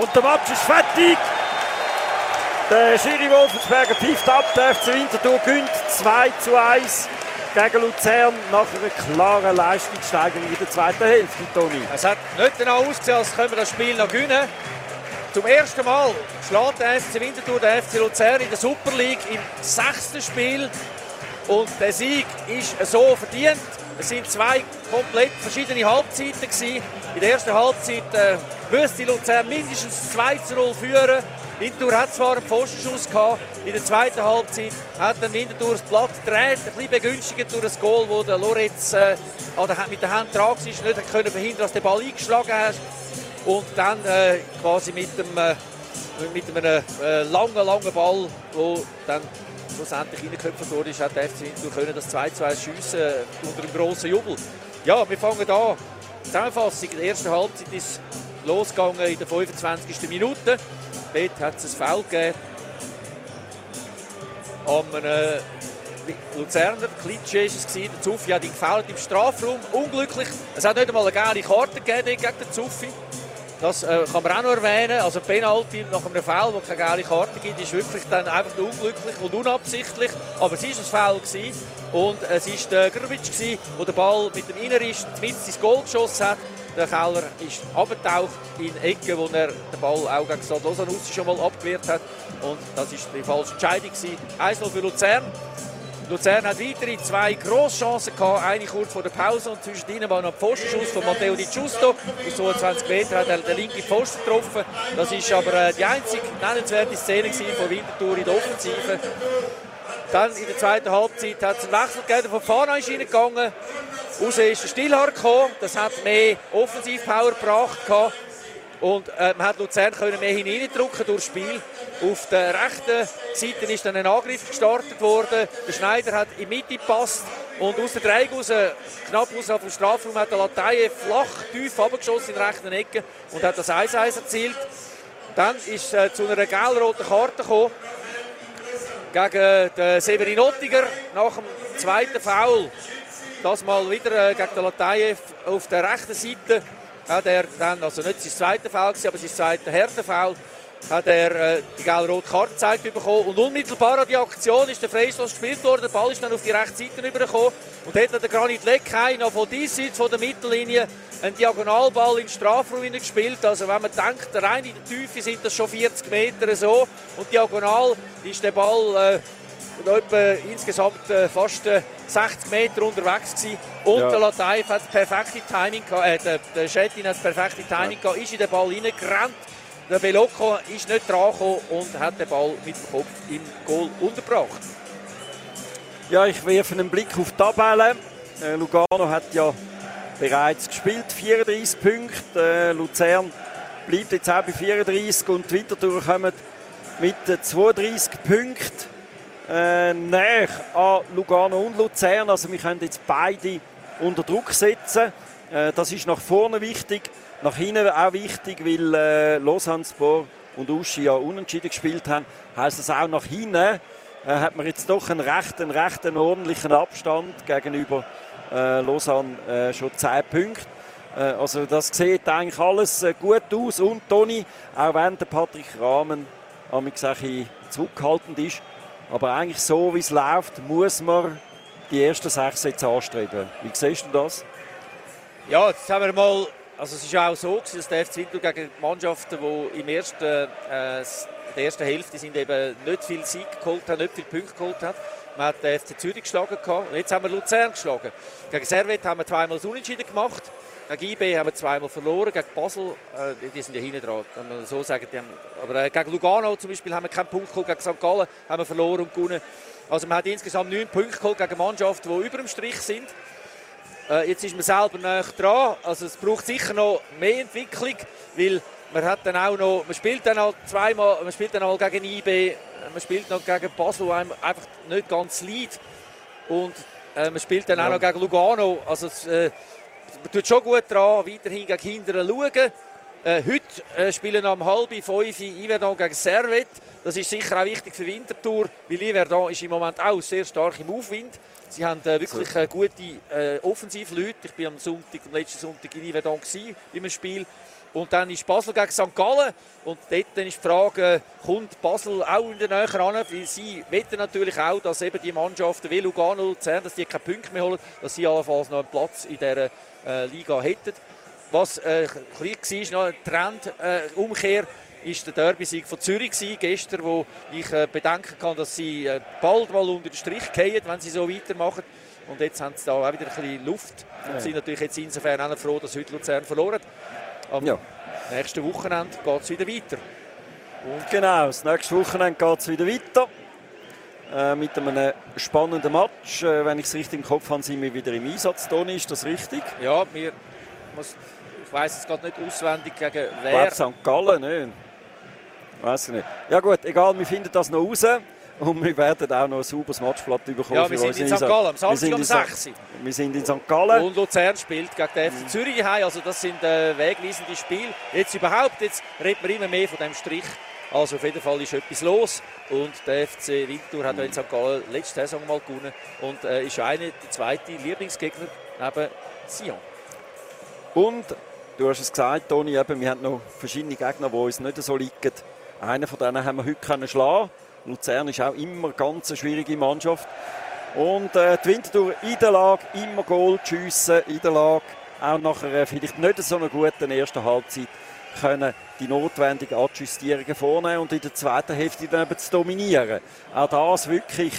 Und der Match ist fertig. Der Schiri Wolfensberger pfeift ab. Der FC Winterthur gönnt 2 zu 1 gegen Luzern nach einer klaren Leistungssteigerung in der zweiten Hälfte, Toni. Es hat nicht genau ausgesehen, als können wir das Spiel noch gewinnen. Zum ersten Mal schlägt der FC Winterthur der FC Luzern in der Super League im sechsten Spiel. Und der Sieg ist so verdient. Es sind zwei komplett verschiedene Halbzeiten gewesen. In der ersten Halbzeit äh, müsste Luzern mindestens 2 zu 0 führen. Winterthur hat zwar einen Pfostenschuss gehabt, in der zweiten Halbzeit hat dann Winterthur das Blatt gedreht, ein bisschen begünstigt durch das Goal, wo der Lorenz äh, mit der Hand dran war, nicht können verhindern, dass der Ball eingeschlagen hat und dann äh, quasi mit dem äh, mit einem äh, langen, langen Ball, wo dann schlussendlich reingeköpft wurde, hat der FC Winterthur können das 2-2 schiessen äh, unter einem grossen Jubel. Ja, wir fangen an. Zusammenfassung, in der ersten Halbzeit ist losgegangen in der 25. Minute. Dort hat es ein Foul gegeben an einem Luzerner. Klitsche war es. Der Zuffi hat ihn gefällt im Strafraum. Unglücklich. Es hat nicht einmal eine gelbe Karte gegeben gegen den Zuffi. Das äh, kann man auch noch erwähnen. Also Penalty nach einem Foul, wo keine gelbe Karte gibt, ist wirklich dann einfach unglücklich und unabsichtlich. Aber es war ein Foul. Gewesen. Und es war der Grbic, der den Ball mit dem Innerist mit ins Goal geschossen hat. Der Keller ist abgetaucht in Ecke, wo er den Ball auch gegen Stade Lausanne schon mal abgewehrt hat. Und das war die falsche Entscheidung. 1-0 für Luzern. Luzern hat weitere zwei Grosschancen gehabt, eine kurz vor der Pause und zwischen ihnen war noch ein Pfostenschuss von Matteo Di Giusto. Aus 22 Metern hat er den linken Pfosten getroffen. Das ist aber äh, die einzige nennenswerte Szene von Winterthur in der Offensive. Dann in der zweiten Halbzeit hat es einen Wechsel gegeben, von Fana ist reingegangen. Raus ist der Stillhard gekommen. Das hat mehr Offensivpower gebracht. Und äh, man hat Luzern können mehr hineindrücken durchs Spiel. Auf der rechten Seite ist dann ein Angriff gestartet worden. Der Schneider hat in die Mitte gepasst. Und aus der Dreieck raus, knapp außerhalb vom Strafraum, hat der Lateie flach, tief abgeschossen in der rechten Ecke und hat das 1-1 erzielt. Dann ist äh, zu einer gelb-roten Karte gekommen gegen den Severin Ottiger nach dem zweiten Foul. Das mal wieder äh, gegen den Latayev auf der rechten Seite. Hat er dann, also nicht sein zweiter Foul, aber sein zweiter Härtefoul, hat er äh, die gelb-rote Karte gezeigt bekommen. Und unmittelbar an die Aktion ist der Freistoß gespielt worden. Der Ball ist dann auf die rechte Seite übergekommen. Und hat der Granit Leckheim noch von dieser Seite von der Mittellinie einen Diagonalball in den Strafraum gespielt. Also wenn man denkt, rein in der Tiefe sind das schon 40 Meter so. Und diagonal ist der Ball äh, etwa insgesamt äh, fast äh, 60 Meter unterwegs gewesen. Und ja. der Lataif hat das perfekte Timing gehabt, äh, der, der Schettin hat das perfekte Timing ja. gehabt, ist in den Ball reingerannt. Der Belocco ist nicht dran gekommen und hat den Ball mit dem Kopf im Goal unterbracht. Ja, ich werfe einen Blick auf die Tabelle. Äh, Lugano hat ja bereits gespielt, 34 Punkte. Äh, Luzern bleibt jetzt auch bei 34 und Winterthur kommen mit 32 Punkten äh, näher an Lugano und Luzern. Also wir können jetzt beide unter Druck setzen. Äh, das ist nach vorne wichtig, nach hinten auch wichtig, weil äh, Lausanne Sport und Uschi ja unentschieden gespielt haben. Heißt das auch nach hinten äh, hat man jetzt doch einen rechten, rechten ordentlichen Abstand gegenüber äh, Lausanne äh, schon 10 Punkte. Äh, also das sieht eigentlich alles gut aus und Toni, auch wenn der Patrick Rahmen bisschen zurückhaltend ist, aber eigentlich so, wie es läuft, muss man die ersten sechs jetzt anstreben. Wie siehst du das? Ja, jetzt haben wir mal, also es ist auch so, dass der FC Winterthur gegen Mannschaften, die im ersten, äh, der ersten Hälfte sind eben nicht viel Sieg geholt haben, nicht viel Punkte geholt haben. Man hat den FC Zürich geschlagen und jetzt haben wir Luzern geschlagen. Gegen Servet haben wir zweimal das Unentschieden gemacht. Gegen IB haben wir zweimal verloren, gegen Basel, äh, die sind ja hinten dran, kann man so sagen. Haben, aber äh, gegen Lugano zum Beispiel haben wir keinen Punkt geholt, gegen St. Gallen haben wir verloren und gewonnen. Also man hat insgesamt neun Punkte geholt gegen Mannschaften, die über dem Strich sind. Äh, jetzt ist man selber näher dran, also es braucht sicher noch mehr Entwicklung, weil man hat dann auch noch, man spielt dann auch zweimal, man spielt dann auch gegen IB, man spielt noch gegen Basel, wo einem einfach nicht ganz liegt. Und äh, man spielt dann ja. auch noch gegen Lugano, also äh, man tut schon gut dran, weiterhin gegen Kinder schauen. Äh, heute äh, spielen am halb fünf Iverdon gegen Servet. Das ist sicher auch wichtig für Winterthur, weil Iverdon ist im Moment auch sehr stark im Aufwind. Sie haben äh, wirklich äh, gute äh, Offensivleute. Ich war am Sonntag, am letzten Sonntag in Iverdon im Spiel. Und dann ist Basel gegen St. Gallen. Und dort ist die Frage, kommt Basel auch in der Nähe ran? Weil sie wetten natürlich auch, dass eben die Mannschaften wie Lugano Luzern, dass die keine Punkte mehr holen, dass sie allenfalls noch einen Platz in dieser äh, Liga hätten. Was äh, klein war, noch ein Trendumkehr, äh, ist der Derby-Sieg von Zürich gewesen, gestern, wo ich äh, bedenken kann, dass sie äh, bald mal unter den Strich gehen, wenn sie so weitermachen. Und jetzt haben sie da auch wieder ein bisschen Luft und ja. sind natürlich jetzt insofern auch froh, dass heute Luzern verloren Am ja. nächsten Wochenende geht es wieder weiter. Und genau, das nächste Wochenende geht es wieder weiter. Äh, mit einem spannenden Match. Äh, wenn ich es richtig im Kopf habe, sind wir wieder im Einsatz. Toni, ist das richtig? Ja, wir, ich weiß es gerade nicht auswendig gegen wer. Ich St. Gallen, nicht? Weiß ich nicht. Ja gut, egal, wir finden das noch raus. Und wir werden auch noch ein sauberes Matchblatt bekommen. Ja, wir sind in St. Gallen, am Samstag um 6 Wir sind in St. Gallen. Und Luzern spielt gegen den FC Zürich heim. Also das sind äh, wegweisende Spiele. Jetzt überhaupt, jetzt reden wir immer mehr von dem Strich. Also auf jeden Fall ist etwas los. Und der FC Winter hat mhm. in St. Letzte Saison mal gewonnen. Und äh, ist einer der zweite Lieblingsgegner neben Sion. Und du hast es gesagt, Toni, eben, wir haben noch verschiedene Gegner, die uns nicht so liegen. Einen von denen haben wir heute können schlagen Luzern ist auch immer eine ganz schwierige Mannschaft. Und äh, die Winterthur in der Lage, immer Goal zu schiessen, in der Lage, auch nach einer vielleicht nicht so einer guten ersten Halbzeit, können die notwendigen Adjustierungen vornehmen und in der zweiten Hälfte dann eben zu dominieren. Auch das wirklich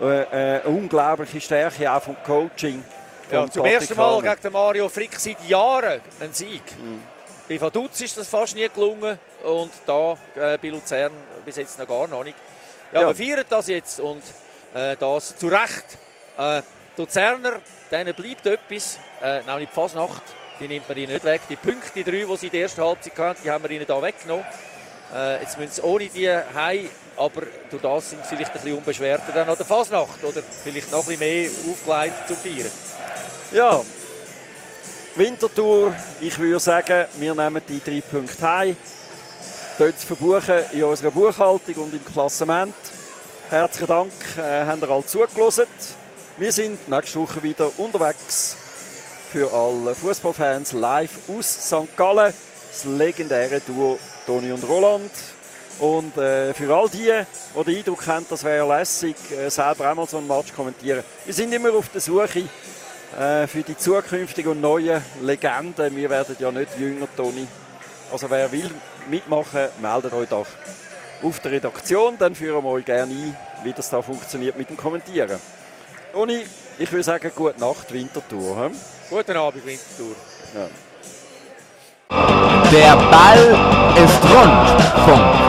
äh, äh, eine unglaubliche Stärke auch vom Coaching. Ja, zum ersten Mal gegen Mario Frick seit Jahren ein Sieg. Mhm. Bei Vaduz ist das fast nie gelungen und da äh, bei Luzern bis jetzt noch gar noch nicht. Ja, ja. wir feiern das jetzt und äh, das zu Recht. Äh, Luzerner, denen bleibt etwas, äh, nämlich die Fasnacht, die nimmt man ihnen nicht weg. Die Punkte, die drei, die sie in der ersten Halbzeit hatten, die haben wir ihnen da weggenommen. Äh, jetzt müssen sie ohne die heim, aber durch das sind sie vielleicht ein bisschen unbeschwerter dann an der Fasnacht oder vielleicht noch ein bisschen mehr aufgeleitet zu feiern. Ja, Wintertour, ich würde sagen, wir nehmen die drei Punkte heim. Dort verbuchen in unserer Buchhaltung und im Klassement. Herzlichen Dank, äh, habt ihr alle zugelassen. Wir sind nächste Woche wieder unterwegs für alle Fußballfans live aus St. Gallen. Das legendäre Duo Toni und Roland. Und äh, für all die, die den Eindruck haben, das wäre lässig, äh, selber einmal so einen Match kommentieren. Wir sind immer auf der Suche äh, für die zukünftigen und neuen Legenden. Wir werden ja nicht jünger, Toni. Also wer will mitmachen, meldet euch doch auf der Redaktion. Dann führen wir euch gerne ein, wie das da funktioniert mit dem Kommentieren. Toni, ich würde sagen, gute Nacht, Wintertour. Hm? Guten Abend, Wintertour. Ja. Der Ball ist rund. Punkt.